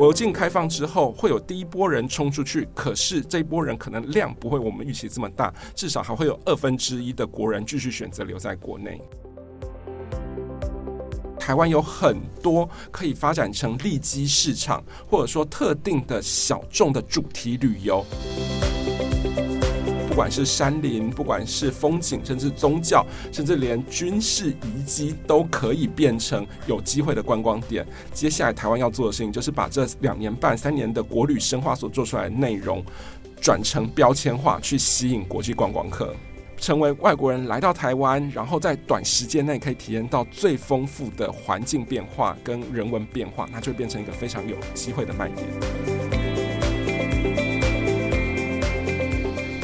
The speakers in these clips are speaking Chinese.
国境开放之后，会有第一波人冲出去，可是这波人可能量不会我们预期这么大，至少还会有二分之一的国人继续选择留在国内。台湾有很多可以发展成利基市场，或者说特定的小众的主题旅游。不管是山林，不管是风景，甚至宗教，甚至连军事遗迹，都可以变成有机会的观光点。接下来台湾要做的事情，就是把这两年半、三年的国旅深化所做出来的内容，转成标签化，去吸引国际观光客，成为外国人来到台湾，然后在短时间内可以体验到最丰富的环境变化跟人文变化，那就变成一个非常有机会的卖点。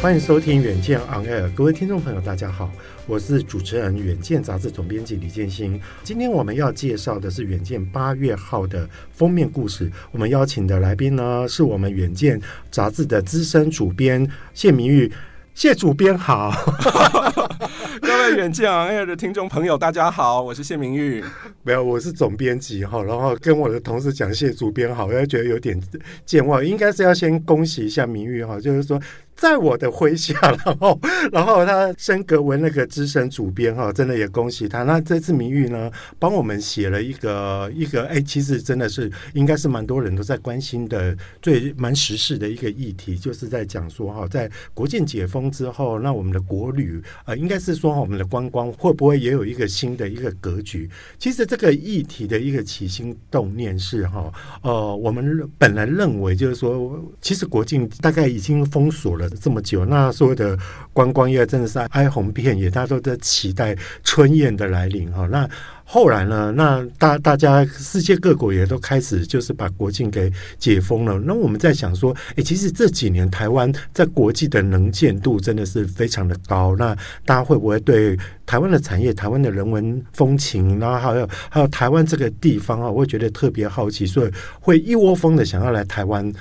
欢迎收听《远见 On Air》，各位听众朋友，大家好，我是主持人《远见》杂志总编辑李建新。今天我们要介绍的是《远见》八月号的封面故事。我们邀请的来宾呢，是我们《远见》杂志的资深主编谢明玉。谢主编好，各位远见 On Air 的听众朋友，大家好，我是谢明玉。没有，我是总编辑哈，然后跟我的同事讲谢主编好，我觉得有点健忘，应该是要先恭喜一下明玉哈，就是说。在我的麾下，然后，然后他升格为那个资深主编哈，真的也恭喜他。那这次名誉呢，帮我们写了一个一个，哎，其实真的是应该是蛮多人都在关心的，最蛮时事的一个议题，就是在讲说哈，在国境解封之后，那我们的国旅呃，应该是说我们的观光会不会也有一个新的一个格局？其实这个议题的一个起心动念是哈，呃，我们本来认为就是说，其实国境大概已经封锁了。这么久，那所有的观光业真的是哀鸿遍野，大家都在期待春燕的来临哈。那后来呢？那大大家世界各国也都开始就是把国境给解封了。那我们在想说，哎，其实这几年台湾在国际的能见度真的是非常的高。那大家会不会对台湾的产业、台湾的人文风情，然后还有还有台湾这个地方啊，会觉得特别好奇，所以会一窝蜂的想要来台湾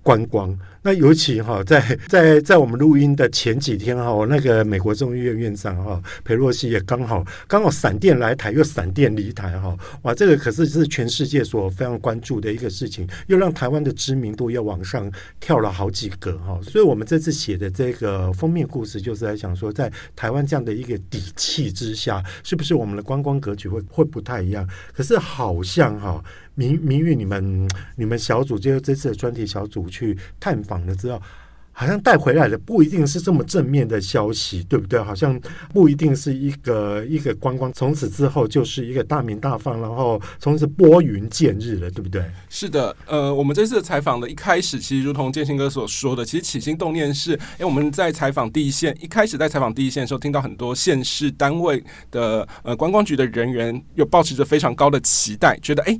观光。那尤其哈，在 在在我们录音的前几天哈，那个美国众议院院长哈裴洛西也刚好刚好闪电来台，又闪电离台哈，哇，这个可是是全世界所非常关注的一个事情，又让台湾的知名度又往上跳了好几个哈。所以我们这次写的这个封面故事，就是在想说，在台湾这样的一个底气之下，是不是我们的观光格局会会不太一样？可是好像哈。明明玉，你们你们小组就这次的专题小组去探访了之后。好像带回来的不一定是这么正面的消息，对不对？好像不一定是一个一个观光，从此之后就是一个大名大放，然后从此拨云见日了，对不对？是的，呃，我们这次采访的一开始，其实如同建新哥所说的，其实起心动念是，哎，我们在采访第一线，一开始在采访第一线的时候，听到很多县市单位的呃观光局的人员，又抱持着非常高的期待，觉得哎，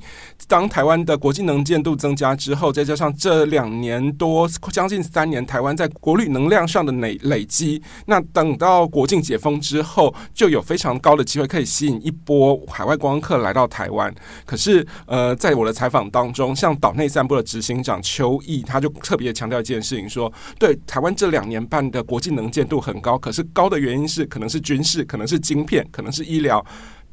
当台湾的国际能见度增加之后，再加上这两年多将近三年台湾。在国旅能量上的累累积，那等到国境解封之后，就有非常高的机会可以吸引一波海外观光客来到台湾。可是，呃，在我的采访当中，像岛内散步的执行长邱毅，他就特别强调一件事情，说，对台湾这两年半的国际能见度很高，可是高的原因是可能是军事，可能是晶片，可能是医疗。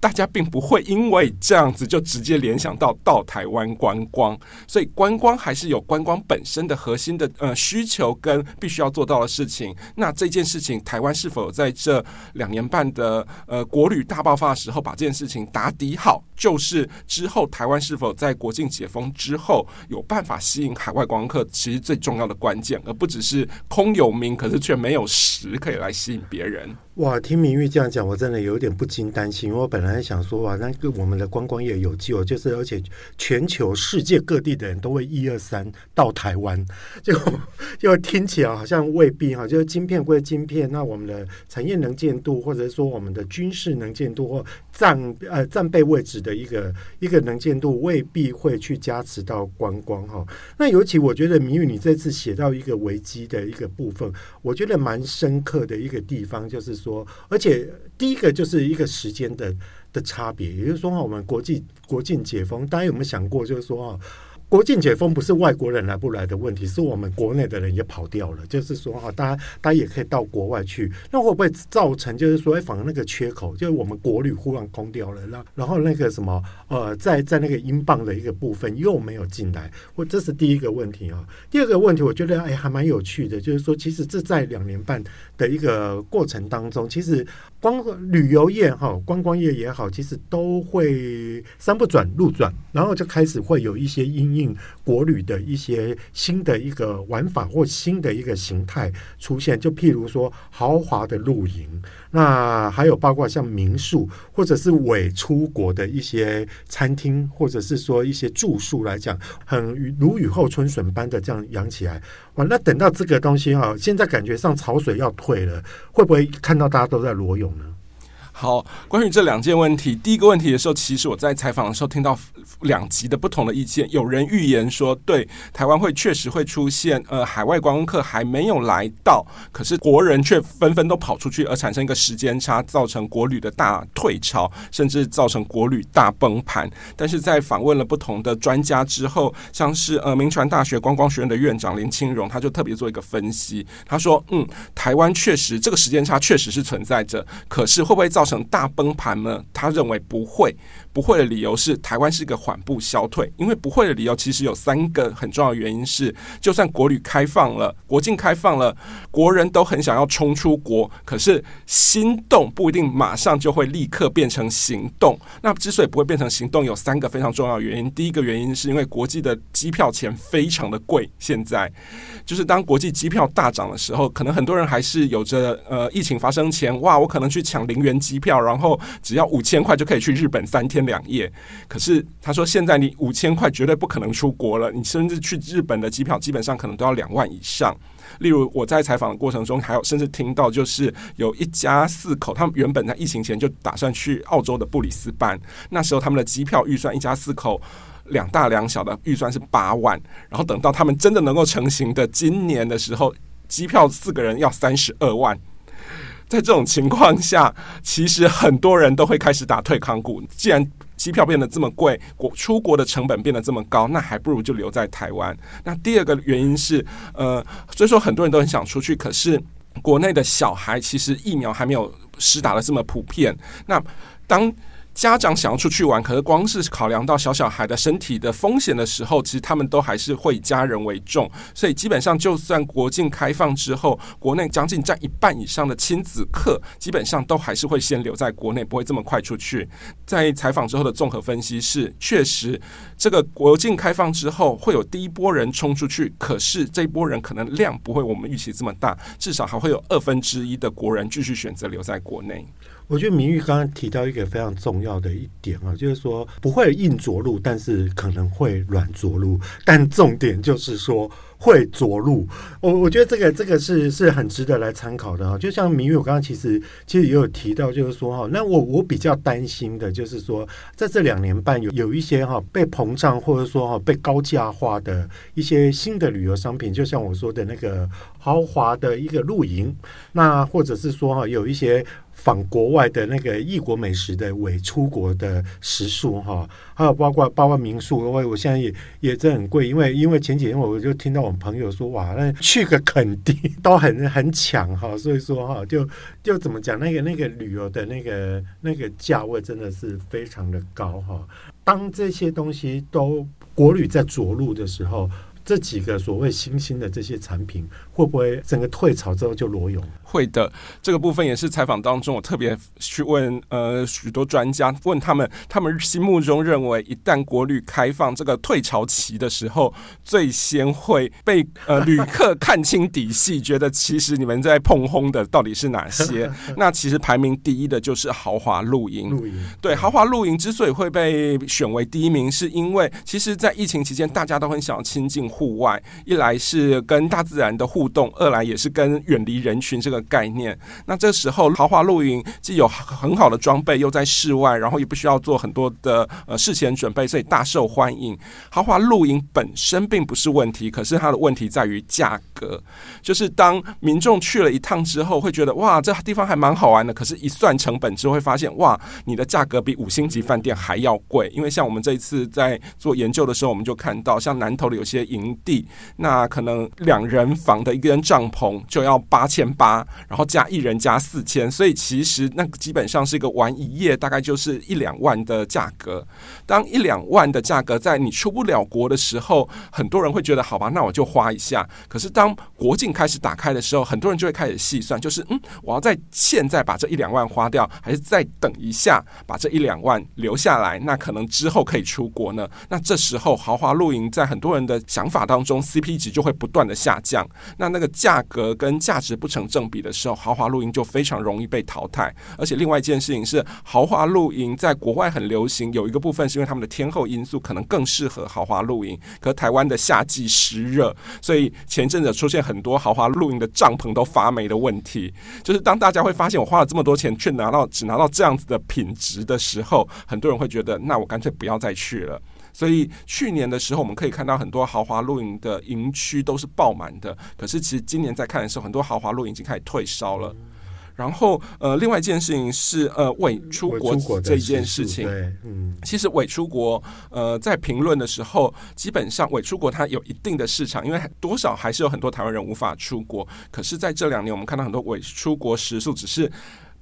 大家并不会因为这样子就直接联想到到台湾观光，所以观光还是有观光本身的核心的呃需求跟必须要做到的事情。那这件事情，台湾是否在这两年半的呃国旅大爆发的时候把这件事情打底好，就是之后台湾是否在国境解封之后有办法吸引海外观光客，其实最重要的关键，而不只是空有名，可是却没有实可以来吸引别人。哇，听明玉这样讲，我真的有点不禁担心。我本来想说，哇，那个我们的观光业有救，就是而且全球世界各地的人都会一二三到台湾，就就听起来好像未必哈。就是晶片归晶片，那我们的产业能见度，或者说我们的军事能见度或战呃战备位置的一个一个能见度，未必会去加持到观光哈。那尤其我觉得明玉你这次写到一个危机的一个部分，我觉得蛮深刻的一个地方就是。说，而且第一个就是一个时间的的差别，也就是说，我们国际国境解封，大家有没有想过，就是说啊，国境解封不是外国人来不来的问题，是我们国内的人也跑掉了。就是说哈，大家大家也可以到国外去，那会不会造成就是说，哎，反而那个缺口，就是我们国旅忽然空掉了，然然后那个什么呃，在在那个英镑的一个部分又没有进来，我这是第一个问题啊。第二个问题，我觉得哎还蛮有趣的，就是说，其实这在两年半的一个过程当中，其实光旅游业哈，观光业也好，其实都会山不转路转，然后就开始会有一些因应国旅的一些新的一个玩法或新的一个形态出现，就譬如说豪华的露营，那还有包括像民宿或者是伪出国的一些餐厅，或者是说一些住宿来讲，很如雨后春笋般的这样养起来。哇，那等到这个东西哈，现在感觉上潮水要退了，会不会看到大家都在裸泳呢？好，关于这两件问题，第一个问题的时候，其实我在采访的时候听到两极的不同的意见。有人预言说，对台湾会确实会出现，呃，海外观光客还没有来到，可是国人却纷纷都跑出去，而产生一个时间差，造成国旅的大退潮，甚至造成国旅大崩盘。但是在访问了不同的专家之后，像是呃，明传大学观光学院的院长林清荣，他就特别做一个分析，他说，嗯，台湾确实这个时间差确实是存在着，可是会不会造造成大崩盘呢？他认为不会，不会的理由是台湾是一个缓步消退。因为不会的理由其实有三个很重要的原因是，就算国旅开放了，国境开放了，国人都很想要冲出国，可是心动不一定马上就会立刻变成行动。那之所以不会变成行动，有三个非常重要的原因。第一个原因是因为国际的机票钱非常的贵，现在就是当国际机票大涨的时候，可能很多人还是有着呃疫情发生前，哇，我可能去抢零元机票，然后只要五千块就可以去日本三天两夜。可是他说，现在你五千块绝对不可能出国了，你甚至去日本的机票基本上可能都要两万以上。例如我在采访的过程中，还有甚至听到就是有一家四口，他们原本在疫情前就打算去澳洲的布里斯班，那时候他们的机票预算一家四口两大两小的预算是八万，然后等到他们真的能够成型的今年的时候，机票四个人要三十二万。在这种情况下，其实很多人都会开始打退康鼓。既然机票变得这么贵，国出国的成本变得这么高，那还不如就留在台湾。那第二个原因是，呃，所以说很多人都很想出去，可是国内的小孩其实疫苗还没有施打的这么普遍。那当家长想要出去玩，可是光是考量到小小孩的身体的风险的时候，其实他们都还是会以家人为重。所以基本上，就算国境开放之后，国内将近占一半以上的亲子客，基本上都还是会先留在国内，不会这么快出去。在采访之后的综合分析是，确实这个国境开放之后，会有第一波人冲出去，可是这一波人可能量不会我们预期这么大，至少还会有二分之一的国人继续选择留在国内。我觉得明玉刚刚提到一个非常重要的一点啊，就是说不会硬着陆，但是可能会软着陆，但重点就是说。会着陆，我我觉得这个这个是是很值得来参考的哈。就像明玉，我刚刚其实其实也有提到，就是说哈，那我我比较担心的就是说，在这两年半有有一些哈被膨胀或者说哈被高价化的一些新的旅游商品，就像我说的那个豪华的一个露营，那或者是说哈有一些。访国外的那个异国美食的伪出国的食宿哈，还有包括包括民宿，我我现在也也真很贵，因为因为前几天我就听到我们朋友说哇，那去个垦丁都很很抢哈，所以说哈就就怎么讲那个那个旅游的那个那个价位真的是非常的高哈。当这些东西都国旅在着陆的时候，这几个所谓新兴的这些产品会不会整个退潮之后就裸泳？会的，这个部分也是采访当中我特别去问呃许多专家，问他们，他们心目中认为一旦国旅开放这个退潮期的时候，最先会被呃旅客看清底细，觉得其实你们在碰轰的到底是哪些？那其实排名第一的就是豪华露营。露营对，豪华露营之所以会被选为第一名，是因为其实，在疫情期间大家都很想要亲近户外，一来是跟大自然的互动，二来也是跟远离人群这个概念。那这时候豪华露营既有很好的装备，又在室外，然后也不需要做很多的呃事前准备，所以大受欢迎。豪华露营本身并不是问题，可是它的问题在于价格，就是当民众去了一趟之后，会觉得哇，这地方还蛮好玩的，可是，一算成本之后会发现哇，你的价格比五星级饭店还要贵，因为像我们这一次在做研究的时候，我们就看到像南投的有些影地，那可能两人房的一个人帐篷就要八千八，然后加一人加四千，所以其实那基本上是一个玩一夜大概就是一两万的价格。当一两万的价格在你出不了国的时候，很多人会觉得好吧，那我就花一下。可是当国境开始打开的时候，很多人就会开始细算，就是嗯，我要在现在把这一两万花掉，还是再等一下把这一两万留下来？那可能之后可以出国呢。那这时候豪华露营在很多人的想法当中，CP 值就会不断的下降。那那个价格跟价值不成正比的时候，豪华露营就非常容易被淘汰。而且另外一件事情是，豪华露营在国外很流行，有一个部分是因为他们的天候因素可能更适合豪华露营。可台湾的夏季湿热，所以前阵子出现很多豪华露营的帐篷都发霉的问题。就是当大家会发现我花了这么多钱，却拿到只拿到这样子的品质的时候，很多人会觉得，那我干脆不要再去了。所以去年的时候，我们可以看到很多豪华露营的营区都是爆满的。可是其实今年在看的时候，很多豪华露营已经开始退烧了。然后，呃，另外一件事情是，呃，伪出国这一件事情，嗯，其实伪出国，呃，在评论的时候，基本上伪出国它有一定的市场，因为多少还是有很多台湾人无法出国。可是，在这两年，我们看到很多伪出国时数只是。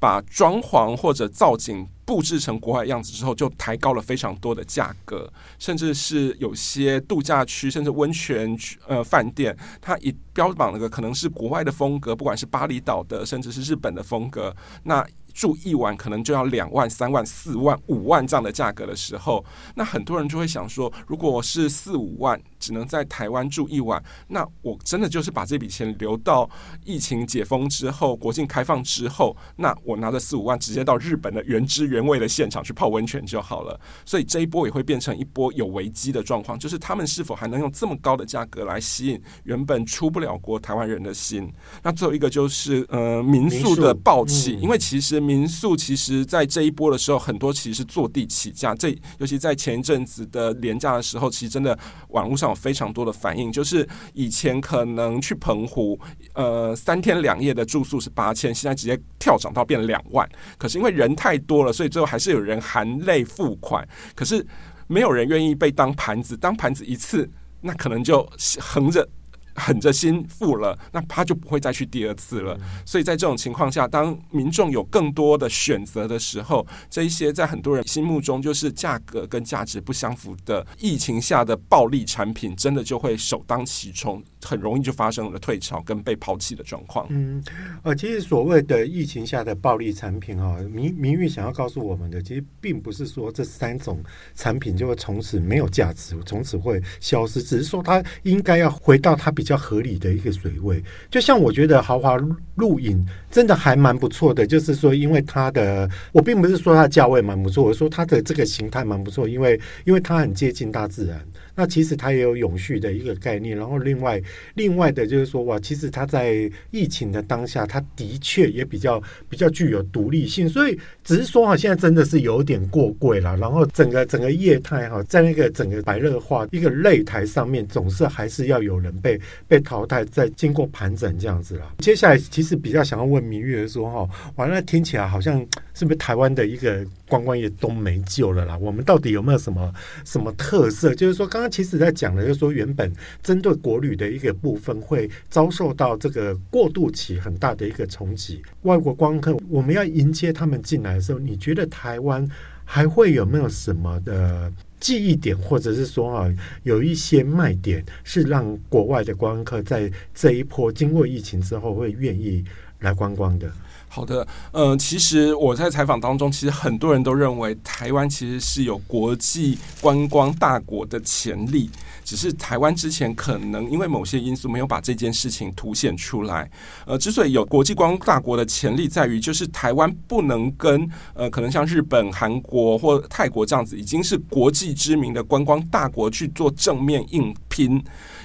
把装潢或者造景布置成国外样子之后，就抬高了非常多的价格，甚至是有些度假区，甚至温泉呃饭店，它以标榜那个可能是国外的风格，不管是巴厘岛的，甚至是日本的风格，那。住一晚可能就要两万、三万、四万、五万这样的价格的时候，那很多人就会想说，如果我是四五万只能在台湾住一晚，那我真的就是把这笔钱留到疫情解封之后、国境开放之后，那我拿着四五万直接到日本的原汁原味的现场去泡温泉就好了。所以这一波也会变成一波有危机的状况，就是他们是否还能用这么高的价格来吸引原本出不了国台湾人的心？那最后一个就是呃民宿的暴起，因为其实。民宿其实，在这一波的时候，很多其实是坐地起价。这尤其在前一阵子的廉价的时候，其实真的网络上有非常多的反应，就是以前可能去澎湖，呃，三天两夜的住宿是八千，现在直接跳涨到变两万。可是因为人太多了，所以最后还是有人含泪付款。可是没有人愿意被当盘子，当盘子一次，那可能就横着。狠着心付了，那他就不会再去第二次了。所以在这种情况下，当民众有更多的选择的时候，这一些在很多人心目中就是价格跟价值不相符的疫情下的暴利产品，真的就会首当其冲，很容易就发生了退潮跟被抛弃的状况。嗯，呃，其实所谓的疫情下的暴利产品啊，明明玉想要告诉我们的，其实并不是说这三种产品就会从此没有价值，从此会消失，只是说它应该要回到它比较合理的一个水位，就像我觉得豪华露营真的还蛮不错的，就是说，因为它的，我并不是说它的价位蛮不错，我说它的这个形态蛮不错，因为因为它很接近大自然。那其实它也有永续的一个概念，然后另外另外的就是说哇，其实它在疫情的当下，它的确也比较比较具有独立性，所以只是说哈，现在真的是有点过贵了。然后整个整个业态哈，在那个整个白热化一个擂台上面，总是还是要有人被被淘汰，再经过盘整这样子了。接下来其实比较想要问明玉的说哈，完了听起来好像是不是台湾的一个观光业都没救了啦？我们到底有没有什么什么特色？就是说刚。刚其实在讲的，就是说原本针对国旅的一个部分，会遭受到这个过渡期很大的一个冲击。外国观光客，我们要迎接他们进来的时候，你觉得台湾还会有没有什么的记忆点，或者是说啊，有一些卖点，是让国外的观光客在这一波经过疫情之后会愿意来观光的？好的，呃，其实我在采访当中，其实很多人都认为台湾其实是有国际观光大国的潜力，只是台湾之前可能因为某些因素没有把这件事情凸显出来。呃，之所以有国际观光大国的潜力，在于就是台湾不能跟呃可能像日本、韩国或泰国这样子已经是国际知名的观光大国去做正面硬拼，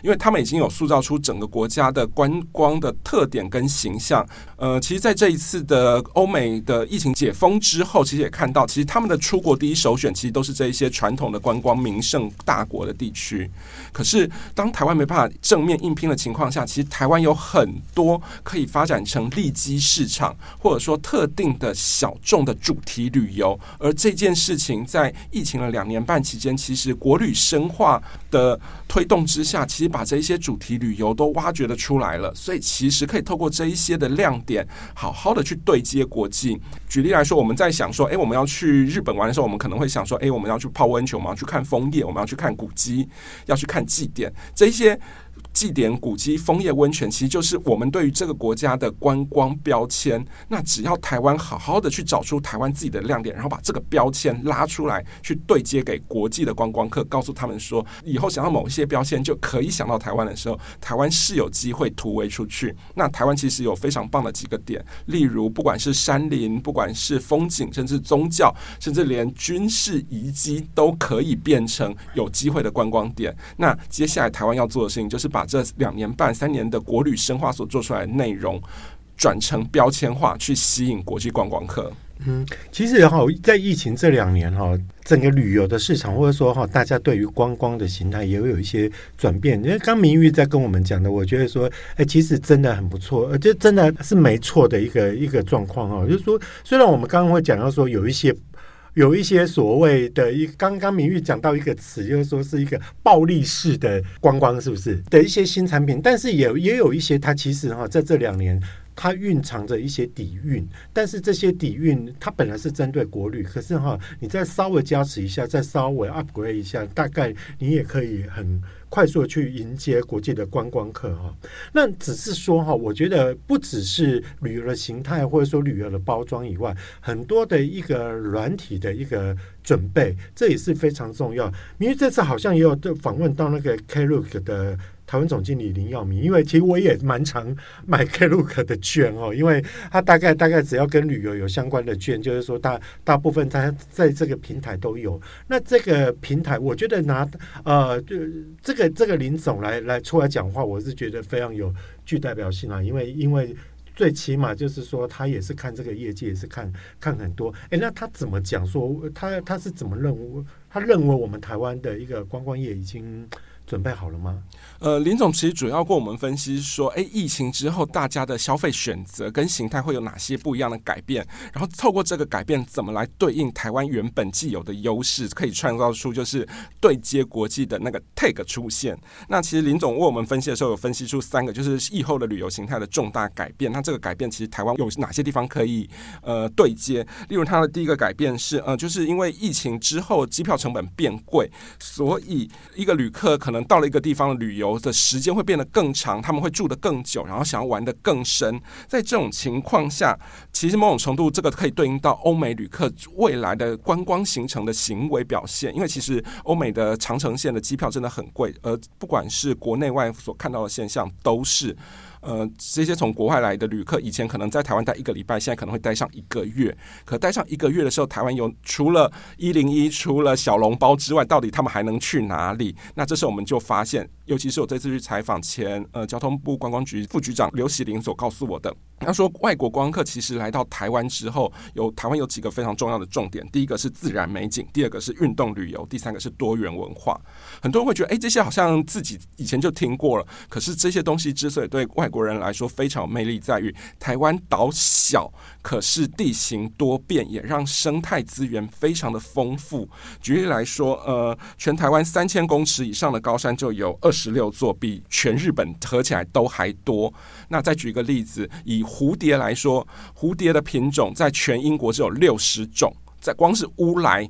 因为他们已经有塑造出整个国家的观光的特点跟形象。呃，其实，在这一次的欧美的疫情解封之后，其实也看到，其实他们的出国第一首选，其实都是这一些传统的观光名胜大国的地区。可是，当台湾没办法正面硬拼的情况下，其实台湾有很多可以发展成利基市场，或者说特定的小众的主题旅游。而这件事情在疫情的两年半期间，其实国旅深化的推动之下，其实把这一些主题旅游都挖掘了出来了。所以，其实可以透过这一些的亮点，好好的去对接国际。举例来说，我们在想说，诶，我们要去日本玩的时候，我们可能会想说，诶，我们要去泡温泉，我们要去看枫叶，我们要去看古迹，要去看祭奠，这些。祭典、古迹、枫叶温泉，其实就是我们对于这个国家的观光标签。那只要台湾好好的去找出台湾自己的亮点，然后把这个标签拉出来，去对接给国际的观光客，告诉他们说，以后想要某一些标签就可以想到台湾的时候，台湾是有机会突围出去。那台湾其实有非常棒的几个点，例如不管是山林，不管是风景，甚至宗教，甚至连军事遗迹都可以变成有机会的观光点。那接下来台湾要做的事情就是把这两年半、三年的国旅深化所做出来的内容，转成标签化，去吸引国际观光客。嗯，其实哈，在疫情这两年哈，整个旅游的市场，或者说哈，大家对于观光的形态也会有一些转变。因为刚明玉在跟我们讲的，我觉得说，哎，其实真的很不错，而且真的是没错的一个一个状况哈。就是说，虽然我们刚刚会讲到说有一些。有一些所谓的一刚刚明玉讲到一个词，就是说是一个暴力式的观光，是不是的一些新产品？但是也也有一些，它其实哈在这两年，它蕴藏着一些底蕴。但是这些底蕴，它本来是针对国旅，可是哈，你再稍微加持一下，再稍微 upgrade 一下，大概你也可以很。快速的去迎接国际的观光客哈，那只是说哈，我觉得不只是旅游的形态或者说旅游的包装以外，很多的一个软体的一个准备，这也是非常重要。因为这次好像也有访问到那个 Klook 的。台湾总经理林耀明，因为其实我也蛮常买 Klook 的券哦，因为他大概大概只要跟旅游有相关的券，就是说大大部分他在这个平台都有。那这个平台，我觉得拿呃，就这个这个林总来来出来讲话，我是觉得非常有具代表性啊，因为因为最起码就是说他也是看这个业界，也是看看很多。诶，那他怎么讲说他他是怎么认为？他认为我们台湾的一个观光业已经。准备好了吗？呃，林总其实主要跟我们分析说，诶，疫情之后大家的消费选择跟形态会有哪些不一样的改变？然后透过这个改变，怎么来对应台湾原本既有的优势，可以创造出就是对接国际的那个 take 出现。那其实林总为我们分析的时候，有分析出三个就是疫后的旅游形态的重大改变。那这个改变其实台湾有哪些地方可以呃对接？例如，它的第一个改变是呃，就是因为疫情之后机票成本变贵，所以一个旅客可能。到了一个地方旅游的时间会变得更长，他们会住得更久，然后想要玩得更深。在这种情况下，其实某种程度这个可以对应到欧美旅客未来的观光行程的行为表现。因为其实欧美的长城线的机票真的很贵，而不管是国内外所看到的现象都是。呃，这些从国外来的旅客，以前可能在台湾待一个礼拜，现在可能会待上一个月。可待上一个月的时候，台湾有除了一零一、除了小笼包之外，到底他们还能去哪里？那这时候我们就发现，尤其是我这次去采访前，呃，交通部观光局副局长刘喜林所告诉我的。他说，外国观光客其实来到台湾之后，有台湾有几个非常重要的重点。第一个是自然美景，第二个是运动旅游，第三个是多元文化。很多人会觉得，哎，这些好像自己以前就听过了。可是这些东西之所以对外国国人来说非常有魅力，在于台湾岛小，可是地形多变，也让生态资源非常的丰富。举例来说，呃，全台湾三千公尺以上的高山就有二十六座，比全日本合起来都还多。那再举一个例子，以蝴蝶来说，蝴蝶的品种在全英国只有六十种，在光是乌来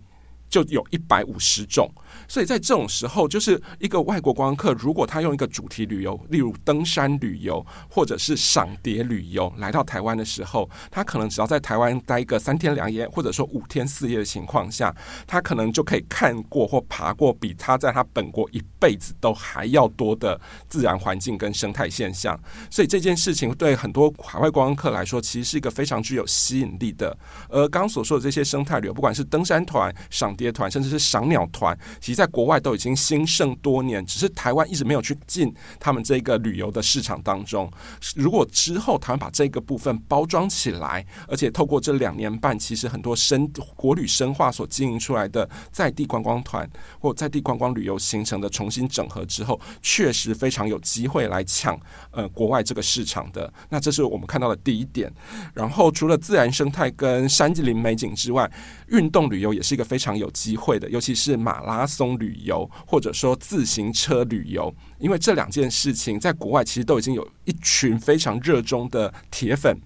就有一百五十种。所以在这种时候，就是一个外国观光客，如果他用一个主题旅游，例如登山旅游或者是赏蝶旅游来到台湾的时候，他可能只要在台湾待个三天两夜，或者说五天四夜的情况下，他可能就可以看过或爬过比他在他本国一辈子都还要多的自然环境跟生态现象。所以这件事情对很多海外观光客来说，其实是一个非常具有吸引力的。而刚刚所说的这些生态旅游，不管是登山团、赏蝶团，甚至是赏鸟团，其在国外都已经兴盛多年，只是台湾一直没有去进他们这个旅游的市场当中。如果之后台湾把这个部分包装起来，而且透过这两年半，其实很多深国旅深化所经营出来的在地观光团或在地观光旅游形成的重新整合之后，确实非常有机会来抢呃国外这个市场的。那这是我们看到的第一点。然后除了自然生态跟山林美景之外，运动旅游也是一个非常有机会的，尤其是马拉松旅游或者说自行车旅游，因为这两件事情在国外其实都已经有一群非常热衷的铁粉。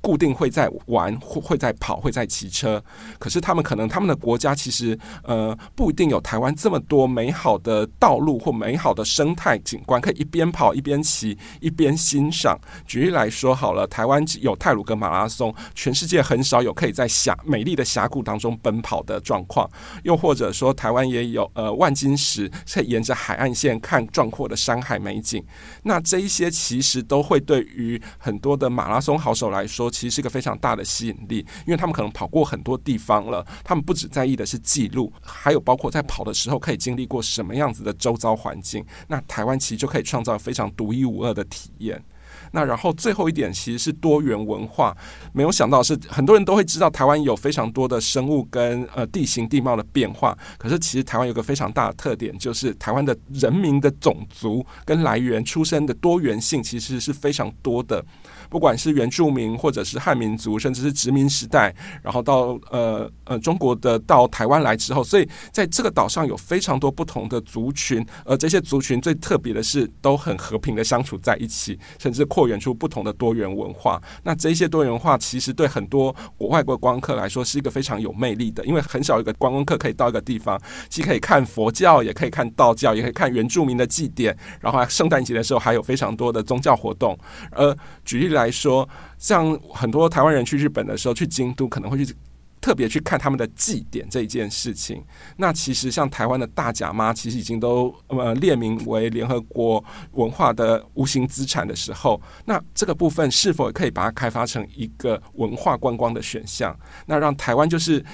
固定会在玩，会会在跑，会在骑车。可是他们可能他们的国家其实呃不一定有台湾这么多美好的道路或美好的生态景观，可以一边跑一边骑一边欣赏。举例来说好了，台湾有泰鲁格马拉松，全世界很少有可以在峡美丽的峡谷当中奔跑的状况。又或者说，台湾也有呃万金石，可以沿着海岸线看壮阔的山海美景。那这一些其实都会对于很多的马拉松好手来说。其实是一个非常大的吸引力，因为他们可能跑过很多地方了，他们不只在意的是记录，还有包括在跑的时候可以经历过什么样子的周遭环境。那台湾其实就可以创造非常独一无二的体验。那然后最后一点其实是多元文化，没有想到是很多人都会知道台湾有非常多的生物跟呃地形地貌的变化，可是其实台湾有个非常大的特点，就是台湾的人民的种族跟来源出生的多元性其实是非常多的。不管是原住民，或者是汉民族，甚至是殖民时代，然后到呃呃中国的到台湾来之后，所以在这个岛上有非常多不同的族群，而这些族群最特别的是都很和平的相处在一起，甚至扩展出不同的多元文化。那这些多元文化其实对很多国外国观光客来说是一个非常有魅力的，因为很少一个观光客可以到一个地方，既可以看佛教，也可以看道教，也可以看原住民的祭典，然后圣诞节的时候还有非常多的宗教活动。而举例。来说，像很多台湾人去日本的时候，去京都可能会去特别去看他们的祭典这一件事情。那其实像台湾的大甲妈，其实已经都呃列名为联合国文化的无形资产的时候，那这个部分是否可以把它开发成一个文化观光的选项？那让台湾就是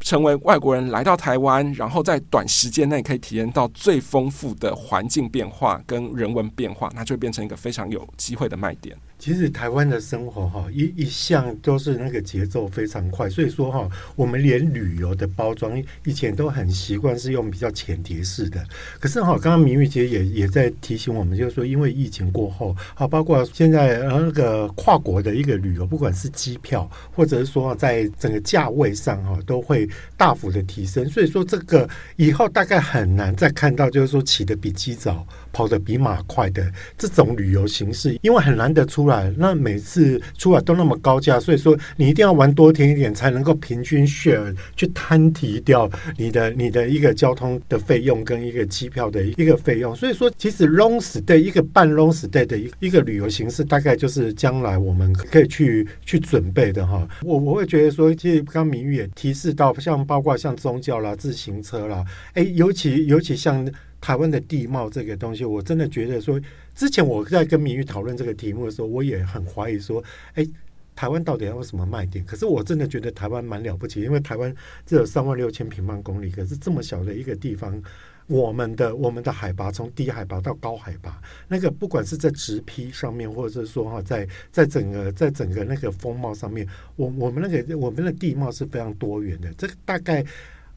成为外国人来到台湾，然后在短时间内可以体验到最丰富的环境变化跟人文变化，那就变成一个非常有机会的卖点。其实台湾的生活哈一一向都是那个节奏非常快，所以说哈，我们连旅游的包装以前都很习惯是用比较浅碟式的。可是哈，刚刚明玉姐也也在提醒我们，就是说因为疫情过后，好包括现在那个跨国的一个旅游，不管是机票或者是说在整个价位上哈，都会大幅的提升。所以说这个以后大概很难再看到就是说起得比鸡早，跑得比马快的这种旅游形式，因为很难得出来。那每次出来都那么高价，所以说你一定要玩多天一点，才能够平均 share 去摊提掉你的你的一个交通的费用跟一个机票的一个费用。所以说，其实 long stay 一个半 long stay 的一一个旅游形式，大概就是将来我们可以去去准备的哈。我我会觉得说，其实刚明玉也提示到，像包括像宗教啦、自行车啦，哎，尤其尤其像。台湾的地貌这个东西，我真的觉得说，之前我在跟明玉讨论这个题目的时候，我也很怀疑说，哎，台湾到底要有什么卖点？可是我真的觉得台湾蛮了不起，因为台湾只有三万六千平方公里，可是这么小的一个地方，我们的我们的海拔从低海拔到高海拔，那个不管是在直批上面，或者是说哈，在在整个在整个那个风貌上面，我我们那个我们的地貌是非常多元的，这个大概。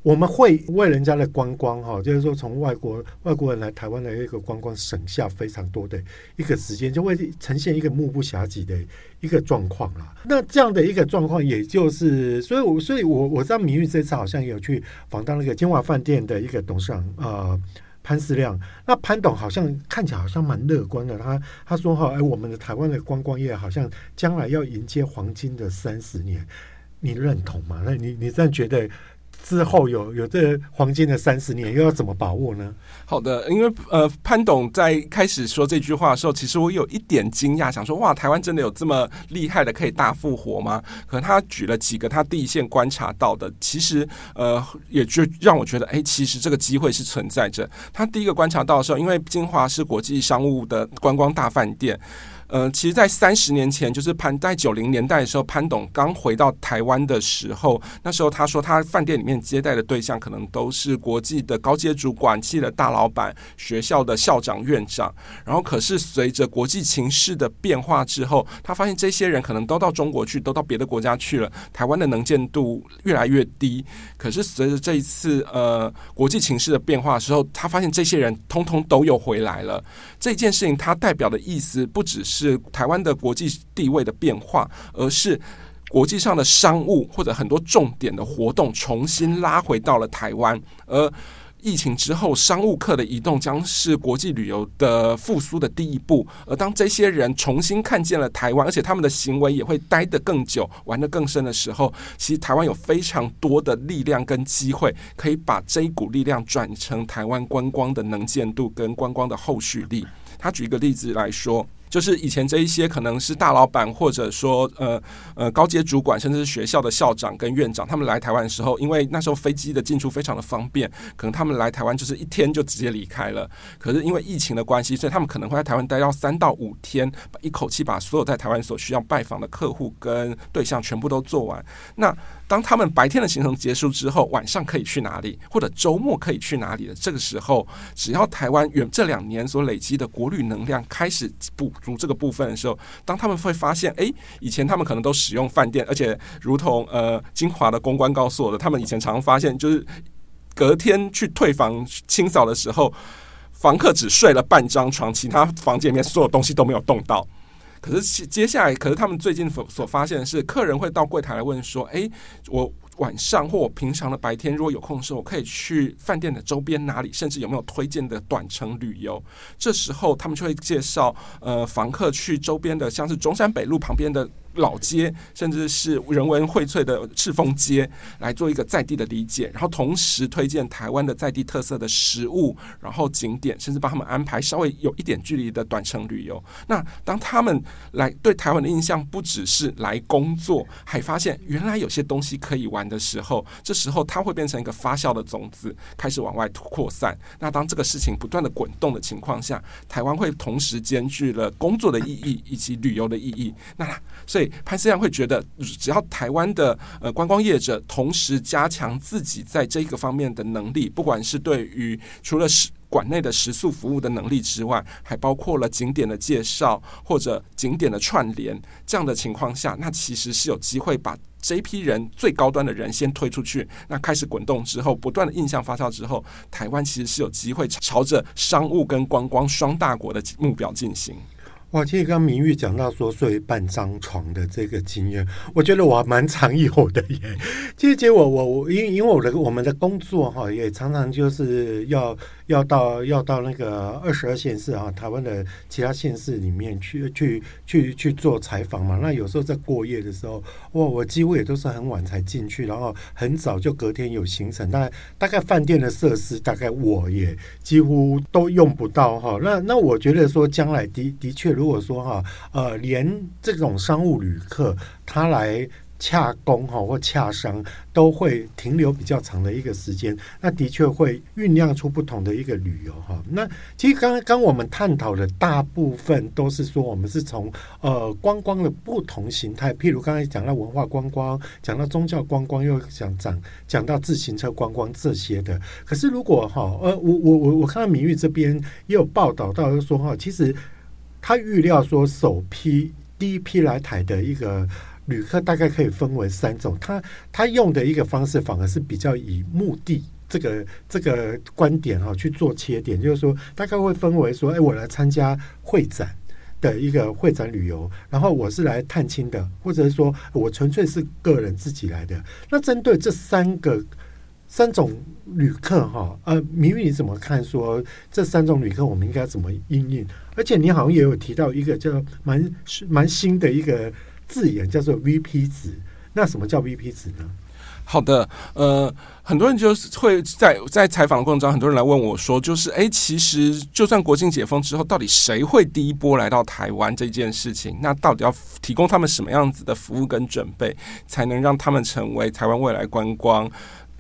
我们会为人家的观光哈，就是说从外国外国人来台湾的一个观光省下非常多的一个时间，就会呈现一个目不暇给的一个状况啦。那这样的一个状况，也就是所以，我所以我我知道明玉这次好像有去访到那个金华饭店的一个董事长呃潘思亮。那潘董好像看起来好像蛮乐观的，他他说哈，哎，我们的台湾的观光业好像将来要迎接黄金的三十年，你认同吗？那你你这样觉得？之后有有这黄金的三十年，又要怎么把握呢？好的，因为呃，潘董在开始说这句话的时候，其实我有一点惊讶，想说哇，台湾真的有这么厉害的可以大复活吗？可能他举了几个他第一线观察到的，其实呃，也就让我觉得，哎，其实这个机会是存在着。他第一个观察到的时候，因为金华是国际商务的观光大饭店。呃，其实，在三十年前，就是潘在九零年代的时候，潘董刚回到台湾的时候，那时候他说，他饭店里面接待的对象可能都是国际的高阶主管、企业的大老板、学校的校长、院长。然后，可是随着国际情势的变化之后，他发现这些人可能都到中国去，都到别的国家去了。台湾的能见度越来越低。可是，随着这一次呃国际情势的变化的时候，他发现这些人通通都有回来了。这件事情，它代表的意思不只。是台湾的国际地位的变化，而是国际上的商务或者很多重点的活动重新拉回到了台湾。而疫情之后，商务客的移动将是国际旅游的复苏的第一步。而当这些人重新看见了台湾，而且他们的行为也会待得更久、玩得更深的时候，其实台湾有非常多的力量跟机会，可以把这一股力量转成台湾观光的能见度跟观光的后续力。他举一个例子来说。就是以前这一些可能是大老板，或者说呃呃高阶主管，甚至是学校的校长跟院长，他们来台湾的时候，因为那时候飞机的进出非常的方便，可能他们来台湾就是一天就直接离开了。可是因为疫情的关系，所以他们可能会在台湾待到三到五天，一口气把所有在台湾所需要拜访的客户跟对象全部都做完。那当他们白天的行程结束之后，晚上可以去哪里，或者周末可以去哪里的这个时候，只要台湾远这两年所累积的国旅能量开始补足这个部分的时候，当他们会发现，哎，以前他们可能都使用饭店，而且如同呃金华的公关告诉我的，他们以前常常发现，就是隔天去退房清扫的时候，房客只睡了半张床，其他房间里面所有东西都没有动到。可是接下来，可是他们最近所所发现的是，客人会到柜台来问说：“哎，我晚上或我平常的白天如果有空的时候，我可以去饭店的周边哪里，甚至有没有推荐的短程旅游？”这时候他们就会介绍呃房客去周边的，像是中山北路旁边的。老街，甚至是人文荟萃的赤峰街，来做一个在地的理解，然后同时推荐台湾的在地特色的食物，然后景点，甚至帮他们安排稍微有一点距离的短程旅游。那当他们来对台湾的印象不只是来工作，还发现原来有些东西可以玩的时候，这时候它会变成一个发酵的种子，开始往外扩散。那当这个事情不断的滚动的情况下，台湾会同时兼具了工作的意义以及旅游的意义。那所以。潘思亮会觉得，只要台湾的呃观光业者同时加强自己在这个方面的能力，不管是对于除了是馆内的食宿服务的能力之外，还包括了景点的介绍或者景点的串联，这样的情况下，那其实是有机会把这一批人最高端的人先推出去，那开始滚动之后，不断的印象发酵之后，台湾其实是有机会朝着商务跟观光双大国的目标进行。哇，其实刚明玉讲到说睡半张床的这个经验，我觉得我还蛮常有的耶。其实，结果我我因为因为我的我们的工作哈，也常常就是要要到要到那个二十二县市啊，台湾的其他县市里面去去去去做采访嘛。那有时候在过夜的时候，哇，我几乎也都是很晚才进去，然后很早就隔天有行程。大概大概饭店的设施，大概我也几乎都用不到哈。那那我觉得说将来的的确。如果说哈，呃，连这种商务旅客他来洽公哈或洽商，都会停留比较长的一个时间，那的确会酝酿出不同的一个旅游哈。那其实刚刚我们探讨的大部分都是说，我们是从呃观光的不同形态，譬如刚才讲到文化观光，讲到宗教观光，又讲讲讲到自行车观光这些的。可是如果哈，呃，我我我我看到明玉这边也有报道到，就说哈，其实。他预料说，首批第一批来台的一个旅客大概可以分为三种。他他用的一个方式反而是比较以目的这个这个观点哈去做切点，就是说大概会分为说，哎，我来参加会展的一个会展旅游，然后我是来探亲的，或者是说我纯粹是个人自己来的。那针对这三个。三种旅客哈，呃，明玉你怎么看？说这三种旅客，我们应该怎么应应？而且你好像也有提到一个叫蛮蛮新的一个字眼，叫做 VP 值。那什么叫 VP 值呢？好的，呃，很多人就是会在在采访的过程中，很多人来问我说，就是哎，其实就算国庆解封之后，到底谁会第一波来到台湾这件事情？那到底要提供他们什么样子的服务跟准备，才能让他们成为台湾未来观光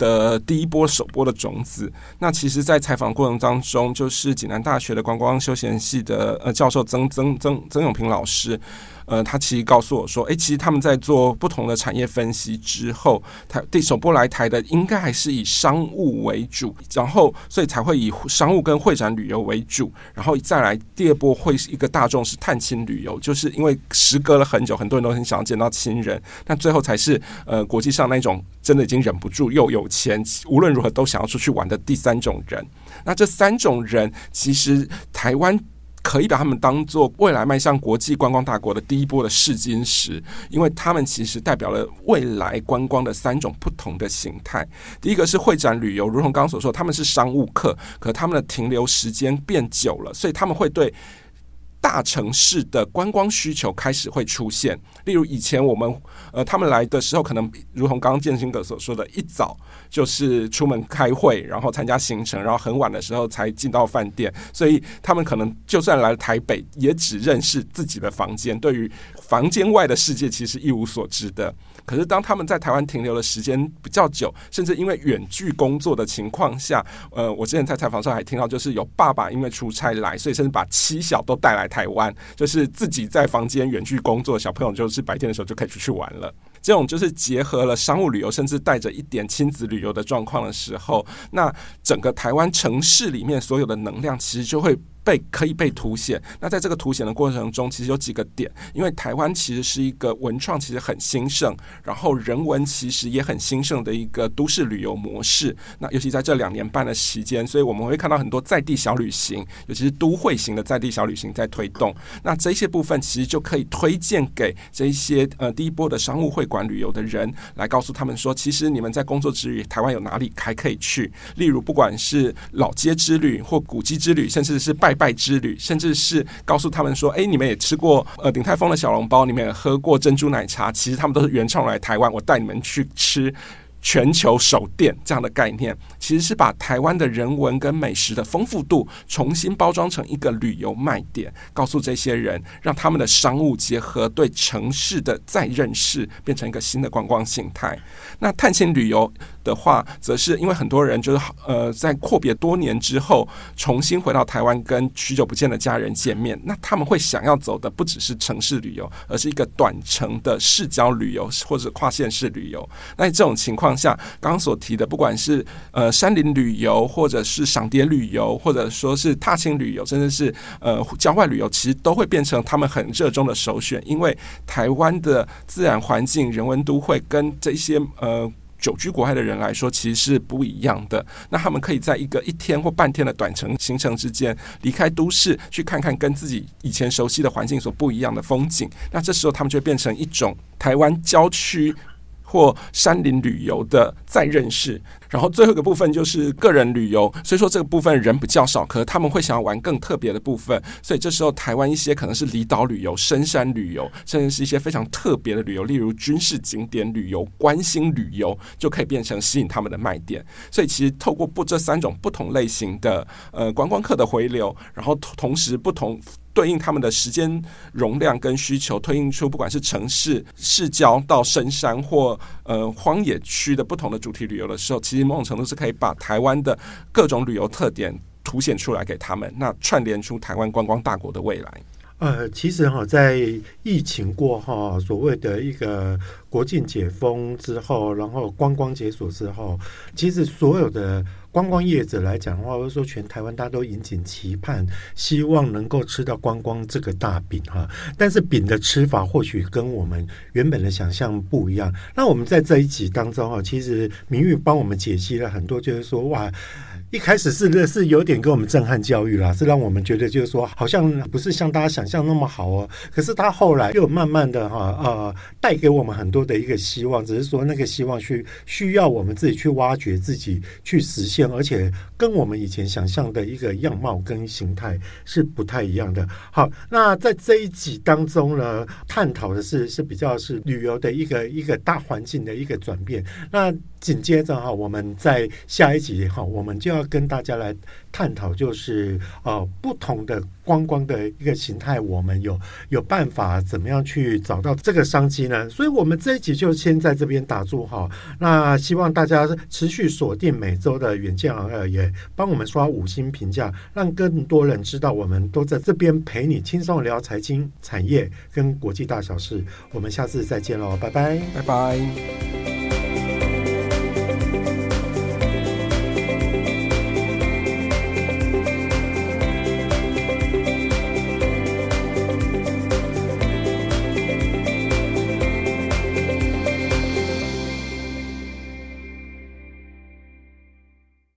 的第一波首播的种子。那其实，在采访过程当中，就是济南大学的观光休闲系的呃教授曾曾曾曾永平老师。呃，他其实告诉我说，诶，其实他们在做不同的产业分析之后，台第首波来台的应该还是以商务为主，然后所以才会以商务跟会展旅游为主，然后再来第二波会是一个大众是探亲旅游，就是因为时隔了很久，很多人都很想要见到亲人，那最后才是呃国际上那种真的已经忍不住又有钱，无论如何都想要出去玩的第三种人。那这三种人其实台湾。可以把他们当做未来迈向国际观光大国的第一波的试金石，因为他们其实代表了未来观光的三种不同的形态。第一个是会展旅游，如同刚刚所说，他们是商务客，可他们的停留时间变久了，所以他们会对。大城市的观光需求开始会出现，例如以前我们呃他们来的时候，可能如同刚刚建兴哥所说的，一早就是出门开会，然后参加行程，然后很晚的时候才进到饭店，所以他们可能就算来台北，也只认识自己的房间，对于房间外的世界其实一无所知的。可是当他们在台湾停留的时间比较久，甚至因为远距工作的情况下，呃，我之前在采访上还听到，就是有爸爸因为出差来，所以甚至把妻小都带来台湾，就是自己在房间远距工作，小朋友就是白天的时候就可以出去玩了。这种就是结合了商务旅游，甚至带着一点亲子旅游的状况的时候，那整个台湾城市里面所有的能量，其实就会。被可以被凸显。那在这个凸显的过程中，其实有几个点，因为台湾其实是一个文创其实很兴盛，然后人文其实也很兴盛的一个都市旅游模式。那尤其在这两年半的时间，所以我们会看到很多在地小旅行，尤其是都会型的在地小旅行在推动。那这些部分其实就可以推荐给这一些呃第一波的商务会馆旅游的人，来告诉他们说，其实你们在工作之余，台湾有哪里还可以去？例如不管是老街之旅或古迹之旅，甚至是拜。拜拜之旅，甚至是告诉他们说：“哎，你们也吃过呃鼎泰丰的小笼包，你们也喝过珍珠奶茶，其实他们都是原创来台湾，我带你们去吃。”全球首店这样的概念，其实是把台湾的人文跟美食的丰富度重新包装成一个旅游卖点，告诉这些人，让他们的商务结合对城市的再认识，变成一个新的观光形态。那探亲旅游的话，则是因为很多人就是呃在阔别多年之后，重新回到台湾跟许久不见的家人见面，那他们会想要走的不只是城市旅游，而是一个短程的市郊旅游或者跨县市旅游。那这种情况。像刚刚所提的，不管是呃山林旅游，或者是赏蝶旅游，或者说是踏青旅游，甚至是呃郊外旅游，其实都会变成他们很热衷的首选。因为台湾的自然环境、人文都会跟这些呃久居国外的人来说，其实是不一样的。那他们可以在一个一天或半天的短程行程之间，离开都市，去看看跟自己以前熟悉的环境所不一样的风景。那这时候，他们就变成一种台湾郊区。或山林旅游的再认识，然后最后一个部分就是个人旅游。所以说这个部分人比较少，可是他们会想要玩更特别的部分。所以这时候台湾一些可能是离岛旅游、深山旅游，甚至是一些非常特别的旅游，例如军事景点旅游、关心旅游，就可以变成吸引他们的卖点。所以其实透过不这三种不同类型的呃观光客的回流，然后同时不同。对应他们的时间容量跟需求，推应出不管是城市市郊到深山或呃荒野区的不同的主题旅游的时候，其实某种程度是可以把台湾的各种旅游特点凸显出来给他们，那串联出台湾观光大国的未来。呃，其实哈，在疫情过后，所谓的一个国境解封之后，然后观光解锁之后，其实所有的。观光业者来讲的话，或者说全台湾大家都引颈期盼，希望能够吃到观光这个大饼哈。但是饼的吃法或许跟我们原本的想象不一样。那我们在这一集当中哈，其实明玉帮我们解析了很多，就是说哇。一开始是是有点给我们震撼教育啦，是让我们觉得就是说好像不是像大家想象那么好哦。可是他后来又慢慢的哈呃带给我们很多的一个希望，只是说那个希望去需要我们自己去挖掘、自己去实现，而且跟我们以前想象的一个样貌跟形态是不太一样的。好，那在这一集当中呢，探讨的是是比较是旅游的一个一个大环境的一个转变。那紧接着哈，我们在下一集哈，我们就要跟大家来探讨，就是呃不同的观光的一个形态，我们有有办法怎么样去找到这个商机呢？所以，我们这一集就先在这边打住哈。那希望大家持续锁定每周的远见昂 Air，也帮我们刷五星评价，让更多人知道我们都在这边陪你轻松聊财经、产业跟国际大小事。我们下次再见喽，拜拜，拜拜。